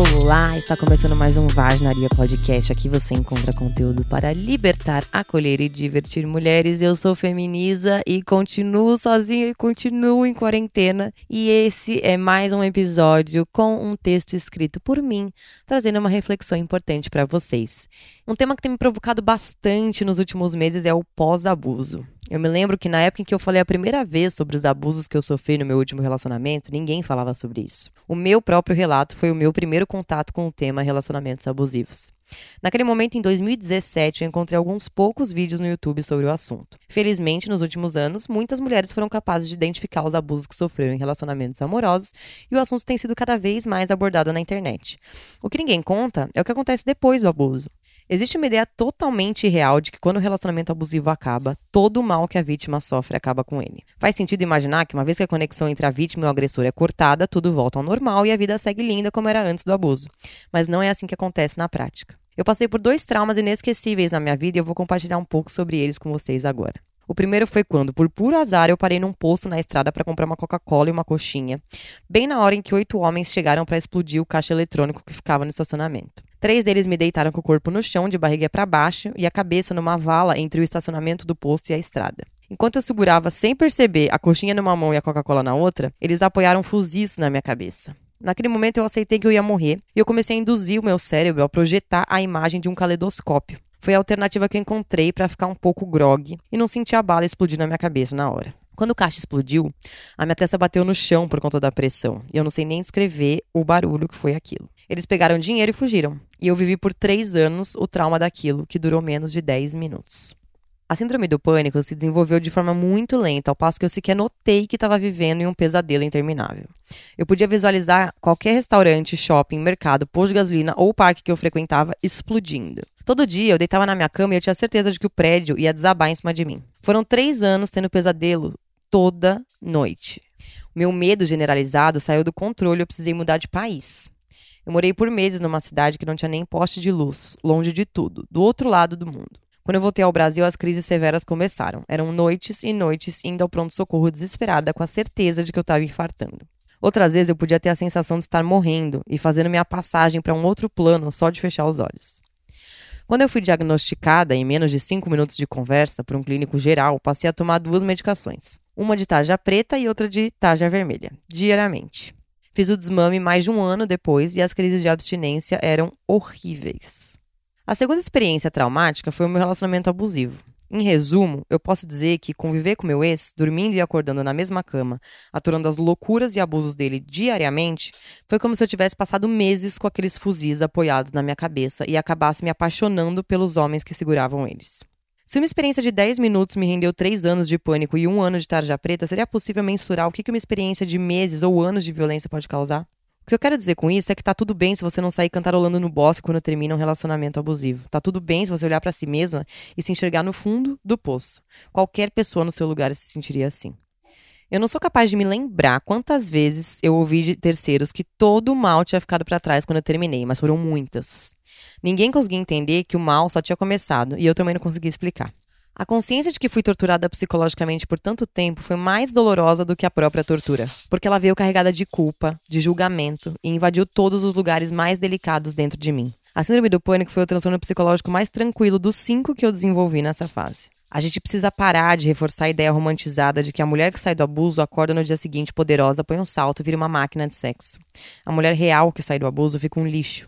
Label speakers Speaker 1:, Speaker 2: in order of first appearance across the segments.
Speaker 1: Olá, está começando mais um Vaginaria Podcast. Aqui você encontra conteúdo para libertar, acolher e divertir mulheres. Eu sou Feminiza e continuo sozinha e continuo em quarentena. E esse é mais um episódio com um texto escrito por mim, trazendo uma reflexão importante para vocês. Um tema que tem me provocado bastante nos últimos meses é o pós-abuso. Eu me lembro que na época em que eu falei a primeira vez sobre os abusos que eu sofri no meu último relacionamento, ninguém falava sobre isso. O meu próprio relato foi o meu primeiro contato com o tema relacionamentos abusivos. Naquele momento, em 2017, eu encontrei alguns poucos vídeos no YouTube sobre o assunto. Felizmente, nos últimos anos, muitas mulheres foram capazes de identificar os abusos que sofreram em relacionamentos amorosos e o assunto tem sido cada vez mais abordado na internet. O que ninguém conta é o que acontece depois do abuso. Existe uma ideia totalmente irreal de que quando o relacionamento abusivo acaba, todo o mal que a vítima sofre acaba com ele. Faz sentido imaginar que uma vez que a conexão entre a vítima e o agressor é cortada, tudo volta ao normal e a vida segue linda como era antes do abuso. Mas não é assim que acontece na prática. Eu passei por dois traumas inesquecíveis na minha vida e eu vou compartilhar um pouco sobre eles com vocês agora. O primeiro foi quando, por puro azar, eu parei num posto na estrada para comprar uma Coca-Cola e uma coxinha, bem na hora em que oito homens chegaram para explodir o caixa eletrônico que ficava no estacionamento. Três deles me deitaram com o corpo no chão, de barriga para baixo, e a cabeça numa vala entre o estacionamento do posto e a estrada. Enquanto eu segurava sem perceber a coxinha numa mão e a Coca-Cola na outra, eles apoiaram fuzis na minha cabeça. Naquele momento eu aceitei que eu ia morrer e eu comecei a induzir o meu cérebro a projetar a imagem de um caleidoscópio. Foi a alternativa que eu encontrei para ficar um pouco grog e não sentir a bala explodir na minha cabeça na hora. Quando o caixa explodiu, a minha testa bateu no chão por conta da pressão. E eu não sei nem descrever o barulho que foi aquilo. Eles pegaram dinheiro e fugiram. E eu vivi por três anos o trauma daquilo, que durou menos de 10 minutos. A síndrome do pânico se desenvolveu de forma muito lenta, ao passo que eu sequer notei que estava vivendo em um pesadelo interminável. Eu podia visualizar qualquer restaurante, shopping, mercado, posto de gasolina ou parque que eu frequentava explodindo. Todo dia eu deitava na minha cama e eu tinha certeza de que o prédio ia desabar em cima de mim. Foram três anos tendo pesadelo toda noite. O meu medo generalizado saiu do controle e eu precisei mudar de país. Eu morei por meses numa cidade que não tinha nem poste de luz, longe de tudo, do outro lado do mundo. Quando eu voltei ao Brasil, as crises severas começaram. Eram noites e noites indo ao pronto-socorro desesperada, com a certeza de que eu estava infartando. Outras vezes eu podia ter a sensação de estar morrendo e fazendo minha passagem para um outro plano só de fechar os olhos. Quando eu fui diagnosticada, em menos de cinco minutos de conversa, por um clínico geral, passei a tomar duas medicações. Uma de tarja preta e outra de tarja vermelha, diariamente. Fiz o desmame mais de um ano depois e as crises de abstinência eram horríveis. A segunda experiência traumática foi o meu relacionamento abusivo. Em resumo, eu posso dizer que conviver com meu ex, dormindo e acordando na mesma cama, aturando as loucuras e abusos dele diariamente, foi como se eu tivesse passado meses com aqueles fuzis apoiados na minha cabeça e acabasse me apaixonando pelos homens que seguravam eles. Se uma experiência de 10 minutos me rendeu 3 anos de pânico e um ano de tarja preta, seria possível mensurar o que uma experiência de meses ou anos de violência pode causar? Que eu quero dizer com isso é que tá tudo bem se você não sair cantarolando no bosque quando termina um relacionamento abusivo. Tá tudo bem se você olhar para si mesma e se enxergar no fundo do poço. Qualquer pessoa no seu lugar se sentiria assim. Eu não sou capaz de me lembrar quantas vezes eu ouvi de terceiros que todo o mal tinha ficado para trás quando eu terminei, mas foram muitas. Ninguém conseguia entender que o mal só tinha começado e eu também não conseguia explicar. A consciência de que fui torturada psicologicamente por tanto tempo foi mais dolorosa do que a própria tortura, porque ela veio carregada de culpa, de julgamento e invadiu todos os lugares mais delicados dentro de mim. A síndrome do pânico foi o transtorno psicológico mais tranquilo dos cinco que eu desenvolvi nessa fase. A gente precisa parar de reforçar a ideia romantizada de que a mulher que sai do abuso acorda no dia seguinte poderosa, põe um salto e vira uma máquina de sexo. A mulher real que sai do abuso fica um lixo,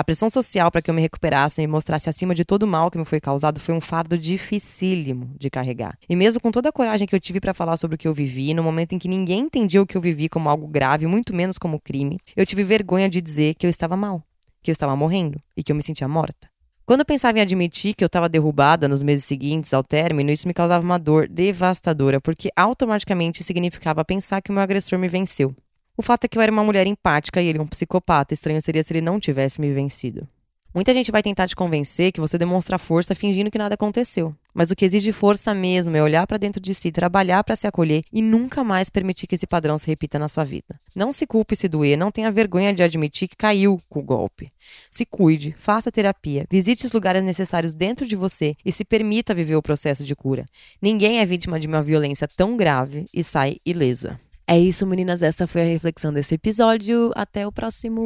Speaker 1: a pressão social para que eu me recuperasse e me mostrasse acima de todo o mal que me foi causado foi um fardo dificílimo de carregar. E mesmo com toda a coragem que eu tive para falar sobre o que eu vivi, no momento em que ninguém entendia o que eu vivi como algo grave, muito menos como crime, eu tive vergonha de dizer que eu estava mal, que eu estava morrendo e que eu me sentia morta. Quando eu pensava em admitir que eu estava derrubada nos meses seguintes ao término, isso me causava uma dor devastadora, porque automaticamente significava pensar que o meu agressor me venceu. O fato é que eu era uma mulher empática e ele um psicopata. Estranho seria se ele não tivesse me vencido. Muita gente vai tentar te convencer que você demonstra força fingindo que nada aconteceu. Mas o que exige força mesmo é olhar para dentro de si, trabalhar para se acolher e nunca mais permitir que esse padrão se repita na sua vida. Não se culpe se doer, não tenha vergonha de admitir que caiu com o golpe. Se cuide, faça terapia, visite os lugares necessários dentro de você e se permita viver o processo de cura. Ninguém é vítima de uma violência tão grave e sai ilesa. É isso, meninas. Essa foi a reflexão desse episódio. Até o próximo.